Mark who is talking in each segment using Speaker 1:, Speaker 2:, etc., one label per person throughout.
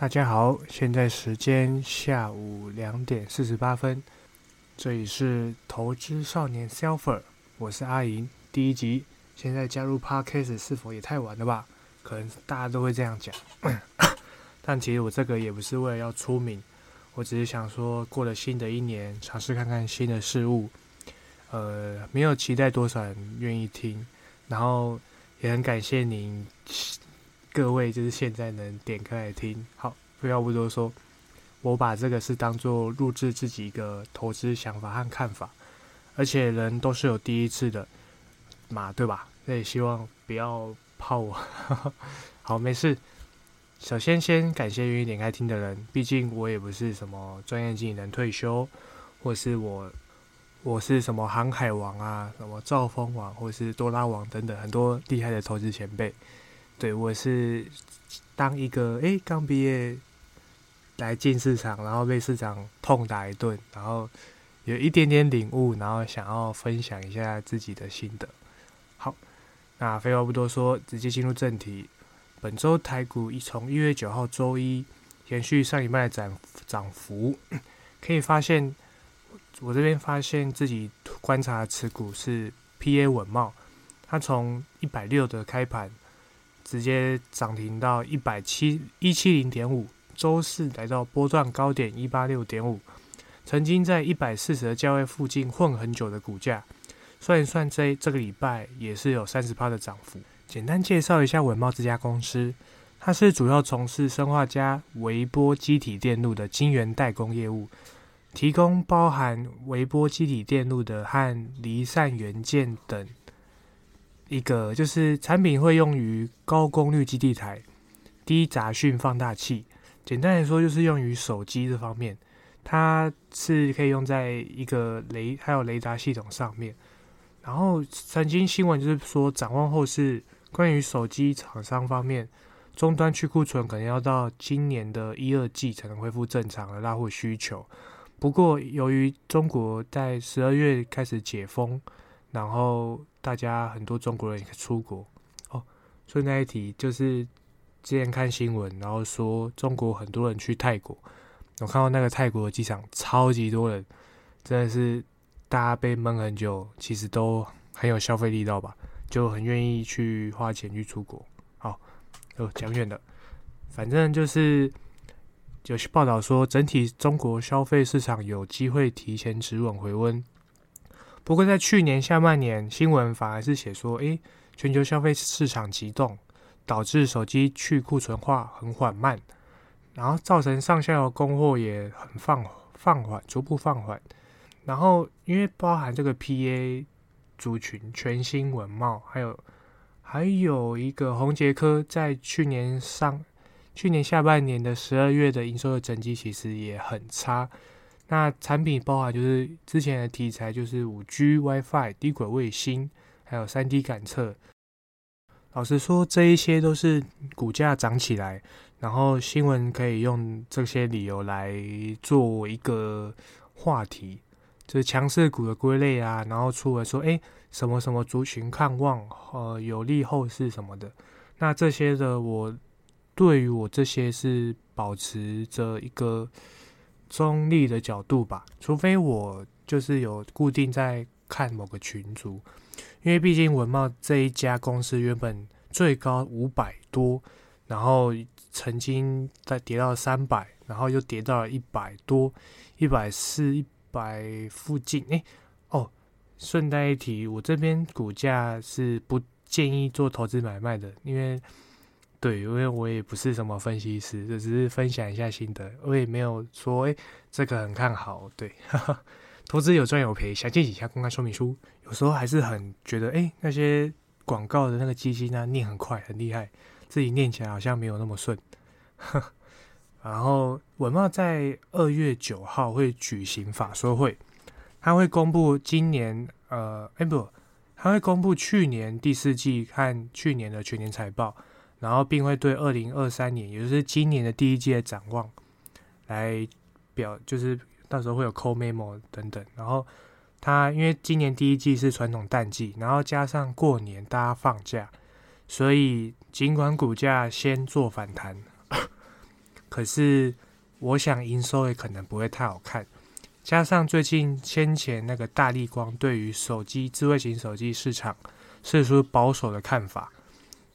Speaker 1: 大家好，现在时间下午两点四十八分，这里是投资少年 s e l f e r 我是阿银。第一集，现在加入 Podcast 是否也太晚了吧？可能大家都会这样讲，但其实我这个也不是为了要出名，我只是想说，过了新的一年，尝试看看新的事物，呃，没有期待多少人愿意听，然后也很感谢您。各位就是现在能点开来听，好，废话不多说，我把这个是当做录制自己一个投资想法和看法，而且人都是有第一次的嘛，对吧？那也希望不要泡我，好，没事。首先先感谢愿意点开听的人，毕竟我也不是什么专业经理人退休，或是我我是什么航海王啊，什么兆丰王，或是多拉王等等很多厉害的投资前辈。对，我是当一个诶刚毕业来进市场，然后被市场痛打一顿，然后有一点点领悟，然后想要分享一下自己的心得。好，那废话不多说，直接进入正题。本周台股一从一月九号周一延续上礼拜的涨涨幅，可以发现我这边发现自己观察持股是 PA 稳茂，它从一百六的开盘。直接涨停到一百七一七零点五，周四来到波段高点一八六点五，曾经在一百四十的价位附近混很久的股价，算一算这这个礼拜也是有三十趴的涨幅。简单介绍一下文茂这家公司，它是主要从事生化加微波机体电路的晶圆代工业务，提供包含微波机体电路的和离散元件等。一个就是产品会用于高功率基地台、低杂讯放大器，简单来说就是用于手机这方面。它是可以用在一个雷还有雷达系统上面。然后曾经新闻就是说，展望后是关于手机厂商方面，终端去库存可能要到今年的一二季才能恢复正常的拉货需求。不过由于中国在十二月开始解封。然后大家很多中国人也出国哦，所以那一题就是之前看新闻，然后说中国很多人去泰国，我看到那个泰国的机场超级多人，真的是大家被闷很久，其实都很有消费力道吧，就很愿意去花钱去出国。好，哦讲远了，反正就是有些报道说整体中国消费市场有机会提前止稳回温。不过，在去年下半年，新闻反而是写说，诶，全球消费市场急动，导致手机去库存化很缓慢，然后造成上下游供货也很放放缓，逐步放缓。然后，因为包含这个 PA 族群，全新文茂，还有还有一个宏杰科，在去年上去年下半年的十二月的营收的成绩其实也很差。那产品包含就是之前的题材，就是五 G WiFi、低轨卫星，还有三 D 感测。老实说，这一些都是股价涨起来，然后新闻可以用这些理由来做一个话题，就是强势股的归类啊，然后出来说，哎，什么什么族群看望，呃，有利后市什么的。那这些的，我对于我这些是保持着一个。中立的角度吧，除非我就是有固定在看某个群组，因为毕竟文茂这一家公司原本最高五百多，然后曾经在跌到三百，然后又跌到了一百多，一百四、一百附近。哎，哦，顺带一提，我这边股价是不建议做投资买卖的，因为。对，因为我也不是什么分析师，这只是分享一下心得。我也没有说，哎，这个很看好。对，投资有赚有赔，详见以下公开说明书。有时候还是很觉得，哎，那些广告的那个基金呢，念很快，很厉害，自己念起来好像没有那么顺。然后文茂在二月九号会举行法说会，他会公布今年，呃，哎不，他会公布去年第四季和去年的全年财报。然后，并会对二零二三年，也就是今年的第一季的展望来表，就是到时候会有 call memo 等等。然后，它因为今年第一季是传统淡季，然后加上过年大家放假，所以尽管股价先做反弹，可是我想营收也可能不会太好看。加上最近先前那个大力光对于手机智慧型手机市场是出保守的看法，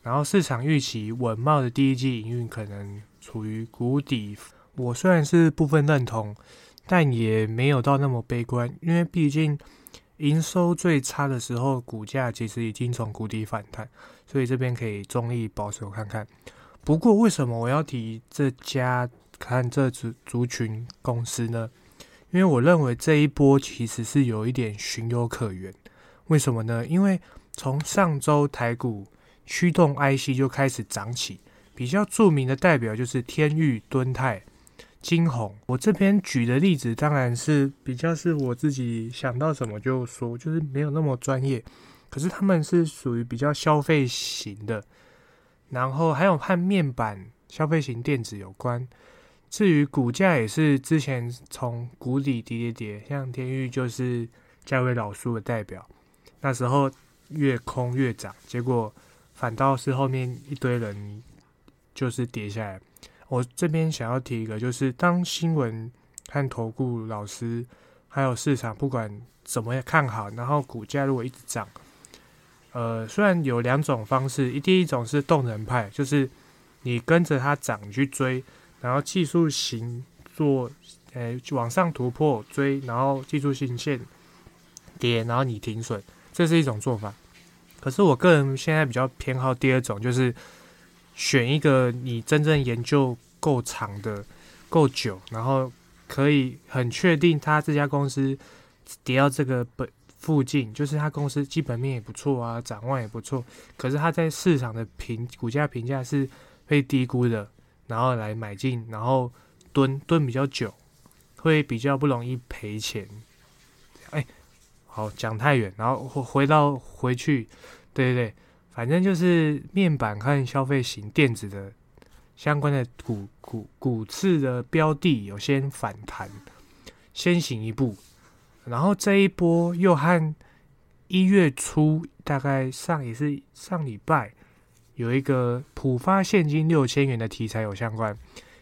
Speaker 1: 然后市场预期稳茂的第一季营运可能处于谷底。我虽然是部分认同，但也没有到那么悲观，因为毕竟营收最差的时候，股价其实已经从谷底反弹，所以这边可以中立保守看看。不过为什么我要提这家看这族族群公司呢？因为我认为这一波其实是有一点寻有可原，为什么呢？因为从上周台股驱动 IC 就开始涨起，比较著名的代表就是天域、敦泰、金鸿。我这边举的例子当然是比较是我自己想到什么就说，就是没有那么专业。可是他们是属于比较消费型的，然后还有和面板消费型电子有关。至于股价也是之前从谷底跌跌跌，像天域就是价位老叔的代表，那时候越空越涨，结果反倒是后面一堆人就是跌下来。我这边想要提一个，就是当新闻和投顾老师还有市场不管怎么看好，然后股价如果一直涨，呃，虽然有两种方式，第一种是动能派，就是你跟着它涨去追。然后技术型做，诶，往上突破追，然后技术性线跌，然后你停损，这是一种做法。可是我个人现在比较偏好第二种，就是选一个你真正研究够长的、够久，然后可以很确定他这家公司跌到这个本附近，就是他公司基本面也不错啊，展望也不错，可是他在市场的评股价评价是被低估的。然后来买进，然后蹲蹲比较久，会比较不容易赔钱。好讲太远，然后回回到回去，对对对，反正就是面板和消费型电子的相关的股股股次的标的有先反弹，先行一步，然后这一波又和一月初大概上也是上礼拜。有一个普发现金六千元的题材有相关，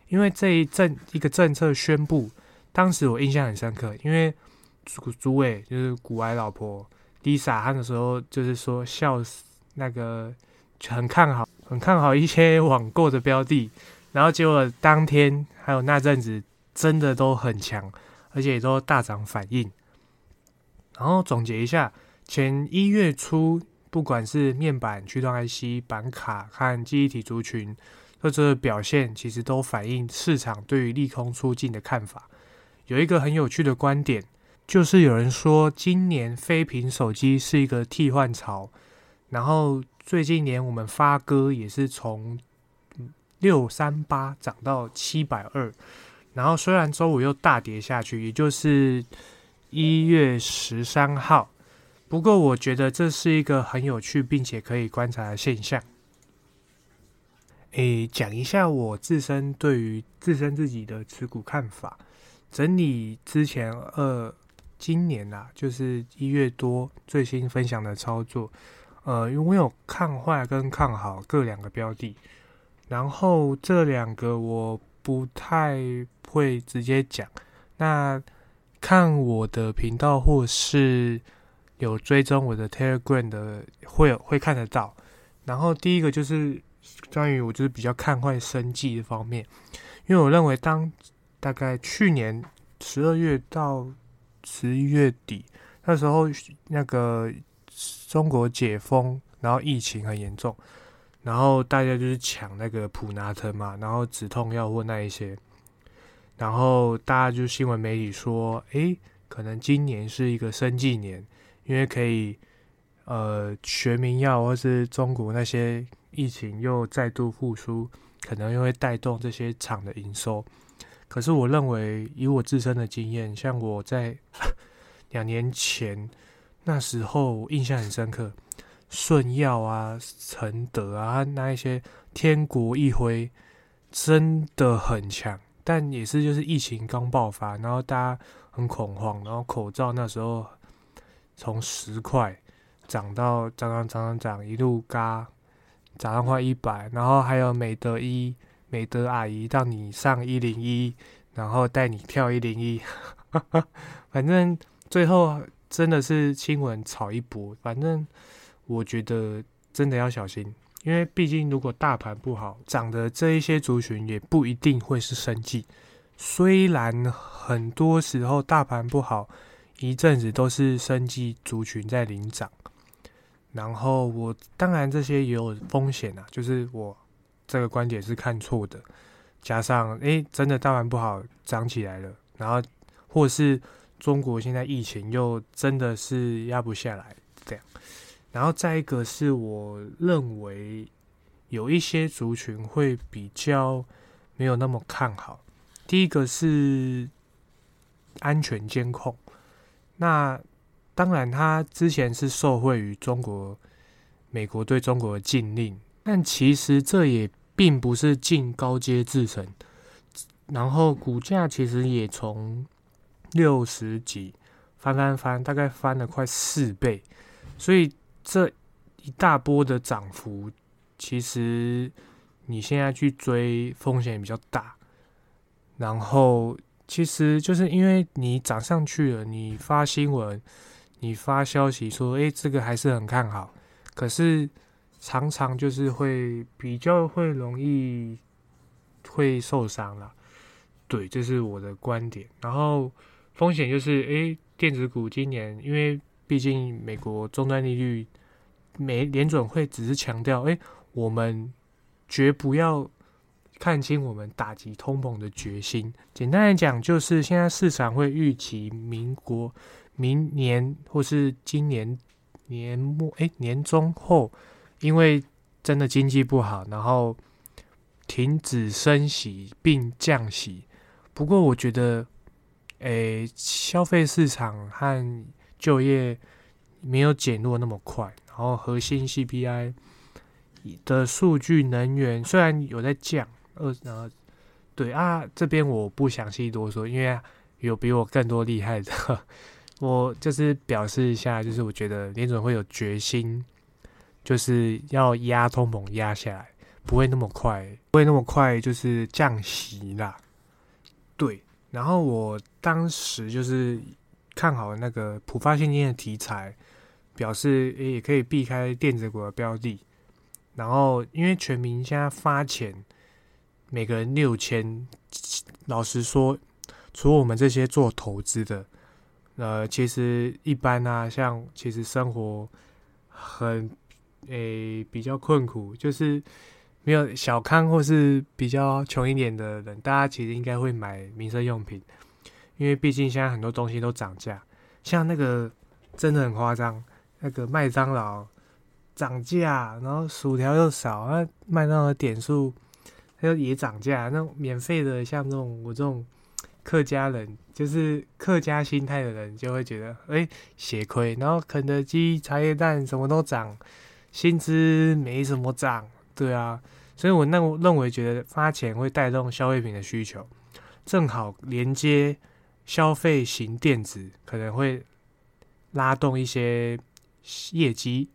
Speaker 1: 因为这一政一个政策宣布，当时我印象很深刻，因为主主委就是古埃老婆 Lisa，她那时候就是说笑死，那个很看好，很看好一些网购的标的，然后结果当天还有那阵子真的都很强，而且都大涨反应。然后总结一下，前一月初。不管是面板、驱动 IC、板卡和记忆体族群，或者表现其实都反映市场对于利空出尽的看法。有一个很有趣的观点，就是有人说今年非屏手机是一个替换潮，然后最近连我们发哥也是从六三八涨到七百二，然后虽然周五又大跌下去，也就是一月十三号。不过，我觉得这是一个很有趣并且可以观察的现象。诶，讲一下我自身对于自身自己的持股看法。整理之前二今年呐，就是一月多最新分享的操作。呃，因为我有看坏跟看好各两个标的，然后这两个我不太会直接讲。那看我的频道或是。有追踪我的 Telegram 的会有会看得到，然后第一个就是关于我就是比较看坏生计的方面，因为我认为当大概去年十二月到十一月底那时候，那个中国解封，然后疫情很严重，然后大家就是抢那个普拿疼嘛，然后止痛药或那一些，然后大家就新闻媒体说，诶，可能今年是一个生计年。因为可以，呃，学名药或是中国那些疫情又再度复苏，可能又会带动这些厂的营收。可是我认为，以我自身的经验，像我在 两年前那时候印象很深刻，顺药啊、承德啊那一些天国一辉真的很强，但也是就是疫情刚爆发，然后大家很恐慌，然后口罩那时候。从十块涨到涨涨涨涨涨，一路嘎涨到快一百，然后还有美德一、美德阿姨让你上一零一，然后带你跳一零一，反正最后真的是亲吻炒一波。反正我觉得真的要小心，因为毕竟如果大盘不好，涨的这一些族群也不一定会是生计。虽然很多时候大盘不好，一阵子都是生计族群在领涨。然后我当然这些也有风险啊，就是我这个观点是看错的，加上诶真的大盘不好涨起来了，然后或是中国现在疫情又真的是压不下来这样，然后再一个是我认为有一些族群会比较没有那么看好，第一个是安全监控，那。当然，他之前是受惠于中国、美国对中国的禁令，但其实这也并不是进高阶制程。然后股价其实也从六十几翻翻翻，大概翻了快四倍。所以这一大波的涨幅，其实你现在去追风险比较大。然后其实就是因为你涨上去了，你发新闻。你发消息说，哎，这个还是很看好，可是常常就是会比较会容易会受伤了。对，这是我的观点。然后风险就是，哎，电子股今年因为毕竟美国终端利率，美联准会只是强调，哎，我们绝不要看清我们打击通膨的决心。简单来讲，就是现在市场会预期民国。明年或是今年年末，哎，年中后，因为真的经济不好，然后停止升息并降息。不过，我觉得，诶，消费市场和就业没有减弱那么快。然后，核心 CPI 的数据，能源虽然有在降，二呃，对啊，这边我不详细多说，因为有比我更多厉害的。我就是表示一下，就是我觉得联准会有决心，就是要压通膨压下来，不会那么快，不会那么快，就是降息啦。对，然后我当时就是看好那个普发现金的题材，表示也可以避开电子股的标的。然后因为全民现在发钱，每个人六千，老实说，除了我们这些做投资的。呃，其实一般啊，像其实生活很诶比较困苦，就是没有小康或是比较穷一点的人，大家其实应该会买民生用品，因为毕竟现在很多东西都涨价，像那个真的很夸张，那个麦当劳涨价，然后薯条又少，那麦当劳点数它又也涨价，那免费的像这种我这种。客家人就是客家心态的人，就会觉得哎，血亏。然后肯德基、茶叶蛋什么都涨，薪资没什么涨，对啊。所以我那认为，觉得发钱会带动消费品的需求，正好连接消费型电子，可能会拉动一些业绩。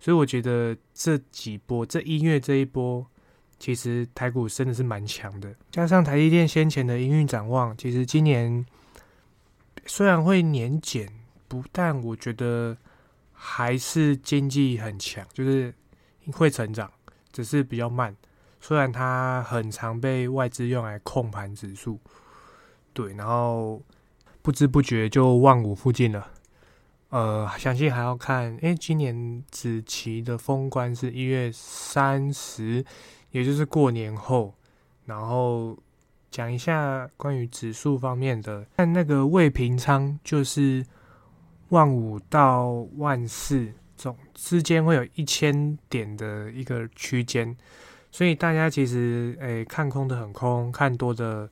Speaker 1: 所以我觉得这几波，这音乐这一波。其实台股真的是蛮强的，加上台积电先前的营运展望，其实今年虽然会年减，不但我觉得还是经济很强，就是会成长，只是比较慢。虽然它很常被外资用来控盘指数，对，然后不知不觉就万五附近了。呃，相信还要看，哎，今年子期的封关是一月三十。也就是过年后，然后讲一下关于指数方面的。看那个未平仓，就是万五到万四总之间会有一千点的一个区间，所以大家其实诶看空的很空，看多的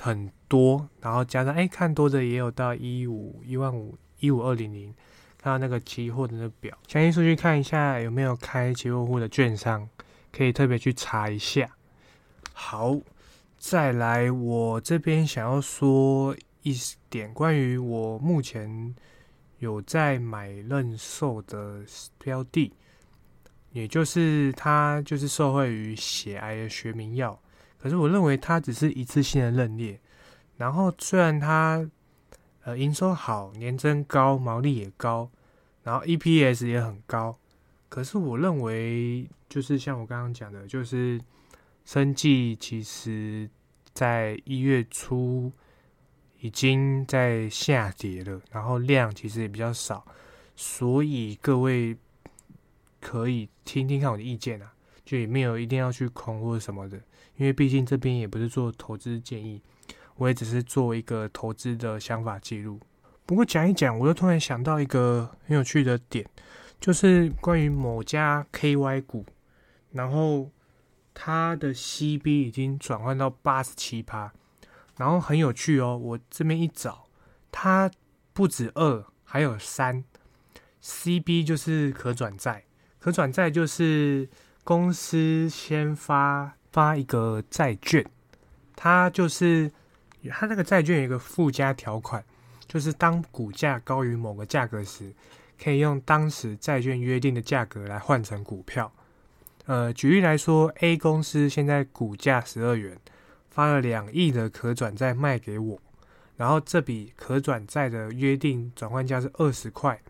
Speaker 1: 很多，然后加上诶看多的也有到一五一万五一五二零零，看到那个期货的那表，详细数据看一下有没有开期货户的券商。可以特别去查一下。好，再来，我这边想要说一点关于我目前有在买认售的标的，也就是它就是受惠于血癌的学名药。可是我认为它只是一次性的认列。然后虽然它呃营收好，年增高，毛利也高，然后 EPS 也很高，可是我认为就是像我刚刚讲的，就是生计其实在一月初已经在下跌了，然后量其实也比较少，所以各位可以听听看我的意见啊，就也没有一定要去空或者什么的，因为毕竟这边也不是做投资建议。我也只是做一个投资的想法记录。不过讲一讲，我又突然想到一个很有趣的点，就是关于某家 KY 股，然后它的 CB 已经转换到八十七趴，然后很有趣哦。我这边一找，它不止二，还有三。CB 就是可转债，可转债就是公司先发发一个债券，它就是。它那个债券有一个附加条款，就是当股价高于某个价格时，可以用当时债券约定的价格来换成股票。呃，举例来说，A 公司现在股价十二元，发了两亿的可转债卖给我，然后这笔可转债的约定转换价是二十块，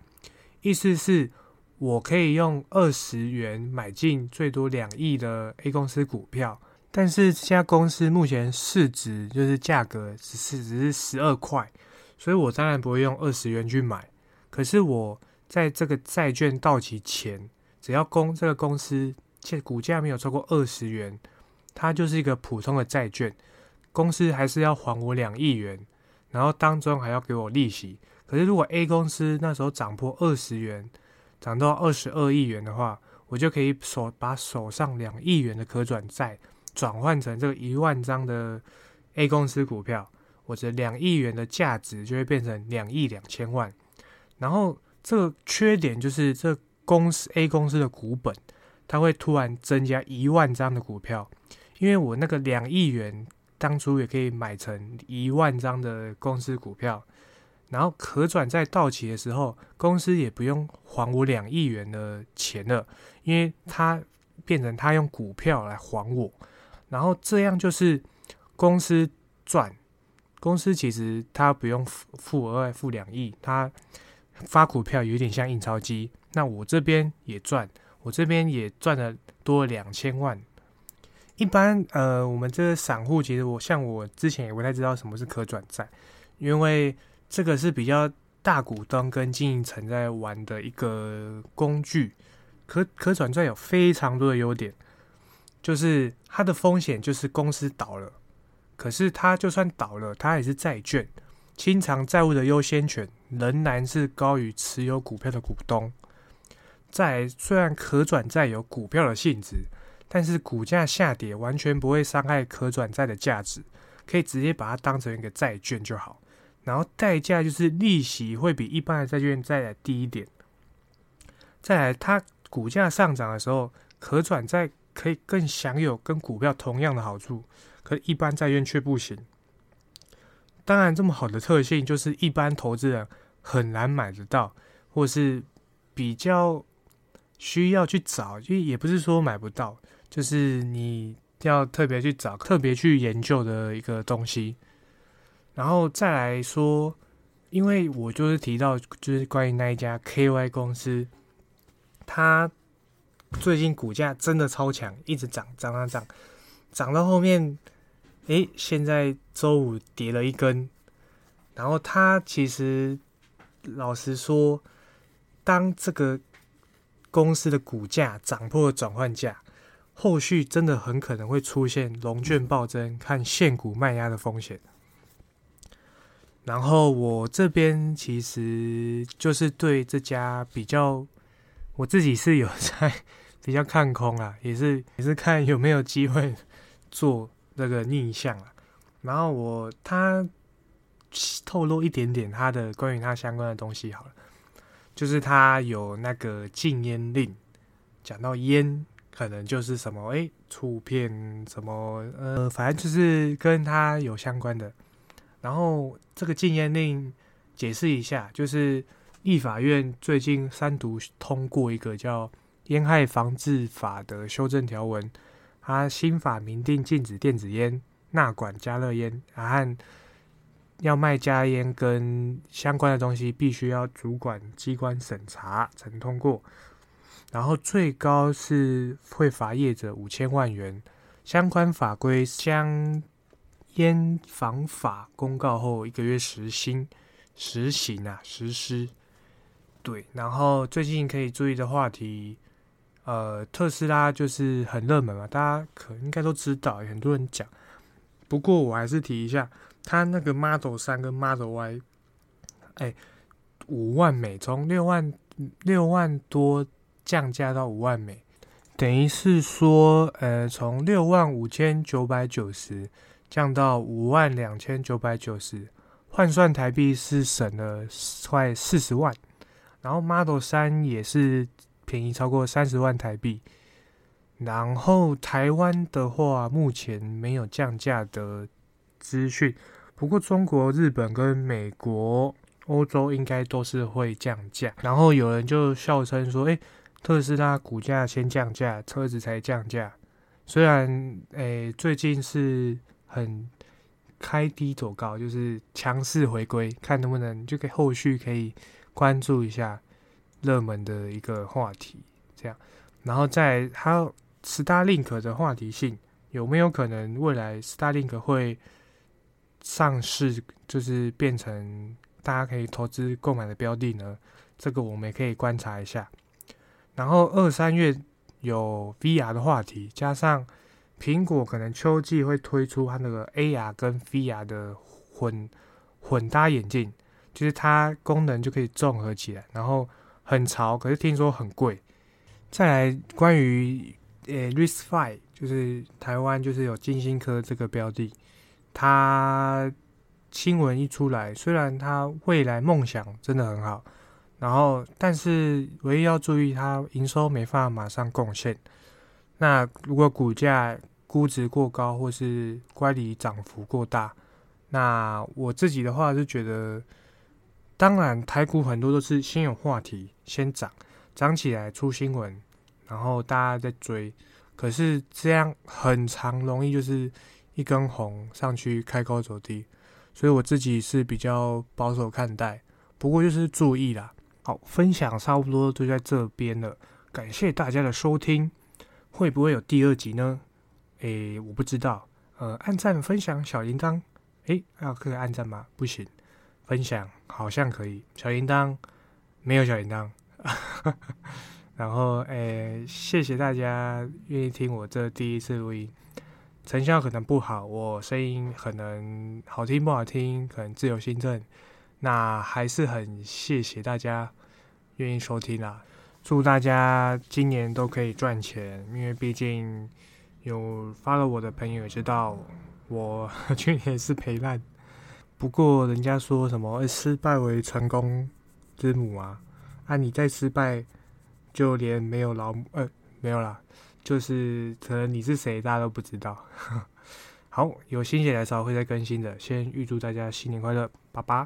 Speaker 1: 意思是我可以用二十元买进最多两亿的 A 公司股票。但是这家公司目前市值就是价格只是只是十二块，所以我当然不会用二十元去买。可是我在这个债券到期前，只要公这个公司现股价没有超过二十元，它就是一个普通的债券，公司还是要还我两亿元，然后当中还要给我利息。可是如果 A 公司那时候涨破二十元，涨到二十二亿元的话，我就可以手把手上两亿元的可转债。转换成这个一万张的 A 公司股票，我的两亿元的价值就会变成两亿两千万。然后这个缺点就是，这公司 A 公司的股本，它会突然增加一万张的股票，因为我那个两亿元当初也可以买成一万张的公司股票，然后可转债到期的时候，公司也不用还我两亿元的钱了，因为他变成他用股票来还我。然后这样就是公司赚，公司其实他不用付额外付两亿，他发股票有点像印钞机。那我这边也赚，我这边也赚了多两千万。一般呃，我们这个散户其实我像我之前也不太知道什么是可转债，因为这个是比较大股东跟经营层在玩的一个工具。可可转债有非常多的优点。就是它的风险就是公司倒了，可是它就算倒了，它也是债券，清偿债务的优先权仍然是高于持有股票的股东。在虽然可转债有股票的性质，但是股价下跌完全不会伤害可转债的价值，可以直接把它当成一个债券就好。然后代价就是利息会比一般的债券再来低一点。再来，它股价上涨的时候，可转债。可以更享有跟股票同样的好处，可一般债券却不行。当然，这么好的特性就是一般投资人很难买得到，或是比较需要去找，因为也不是说买不到，就是你要特别去找、特别去研究的一个东西。然后再来说，因为我就是提到，就是关于那一家 KY 公司，它。最近股价真的超强，一直涨涨涨涨，涨到后面，诶，现在周五跌了一根。然后它其实老实说，当这个公司的股价涨破转换价，后续真的很可能会出现龙卷暴增、看现股卖压的风险。然后我这边其实就是对这家比较。我自己是有在 比较看空啊，也是也是看有没有机会做那个逆向啊。然后我他透露一点点他的关于他相关的东西好了，就是他有那个禁烟令，讲到烟可能就是什么哎，触片什么呃，反正就是跟他有相关的。然后这个禁烟令解释一下，就是。立法院最近三读通过一个叫《烟害防治法的修正条文，它新法明定禁止电子烟、纳管加热烟，和要卖加烟跟相关的东西，必须要主管机关审查才能通过。然后最高是会罚业者五千万元。相关法规将烟防法公告后一个月实行实行啊实施。对，然后最近可以注意的话题，呃，特斯拉就是很热门嘛，大家可应该都知道，很多人讲。不过我还是提一下，它那个 Model 三跟 Model Y，哎，五万美，中六万六万多。降价到五万美，等于是说，呃，从六万五千九百九十降到五万两千九百九十，换算台币是省了快四十万。然后 Model 三也是便宜超过三十万台币。然后台湾的话，目前没有降价的资讯，不过中国、日本跟美国、欧洲应该都是会降价。然后有人就笑称说：“哎。”特斯拉股价先降价，车子才降价。虽然诶最近是很开低走高，就是强势回归，看能不能就可后续可以关注一下热门的一个话题，这样。然后在它 Starlink 的话题性，有没有可能未来 Starlink 会上市，就是变成大家可以投资购买的标的呢？这个我们也可以观察一下。然后二三月有 VR 的话题，加上苹果可能秋季会推出它那个 AR 跟 VR 的混混搭眼镜，就是它功能就可以综合起来，然后很潮，可是听说很贵。再来关于呃 RISC-V，就是台湾就是有金星科这个标的，它新闻一出来，虽然它未来梦想真的很好。然后，但是唯一要注意，它营收没法马上贡献。那如果股价估值过高，或是乖离涨幅过大，那我自己的话是觉得，当然台股很多都是先有话题先涨，涨起来出新闻，然后大家在追。可是这样很长，容易就是一根红上去开高走低，所以我自己是比较保守看待。不过就是注意啦。好，分享差不多就在这边了，感谢大家的收听。会不会有第二集呢？诶，我不知道。呃，按赞、分享、小铃铛。诶，要可以按赞吗？不行。分享好像可以，小铃铛没有小铃铛。然后，诶，谢谢大家愿意听我这第一次录音，成效可能不好，我声音可能好听不好听，可能自由心证。那还是很谢谢大家愿意收听啦，祝大家今年都可以赚钱，因为毕竟有发了我的朋友也知道，我 去年是赔烂。不过人家说什么失败为成功之母啊，啊你再失败，就连没有老母呃没有啦，就是可能你是谁大家都不知道。好，有心血来潮会再更新的，先预祝大家新年快乐，拜拜。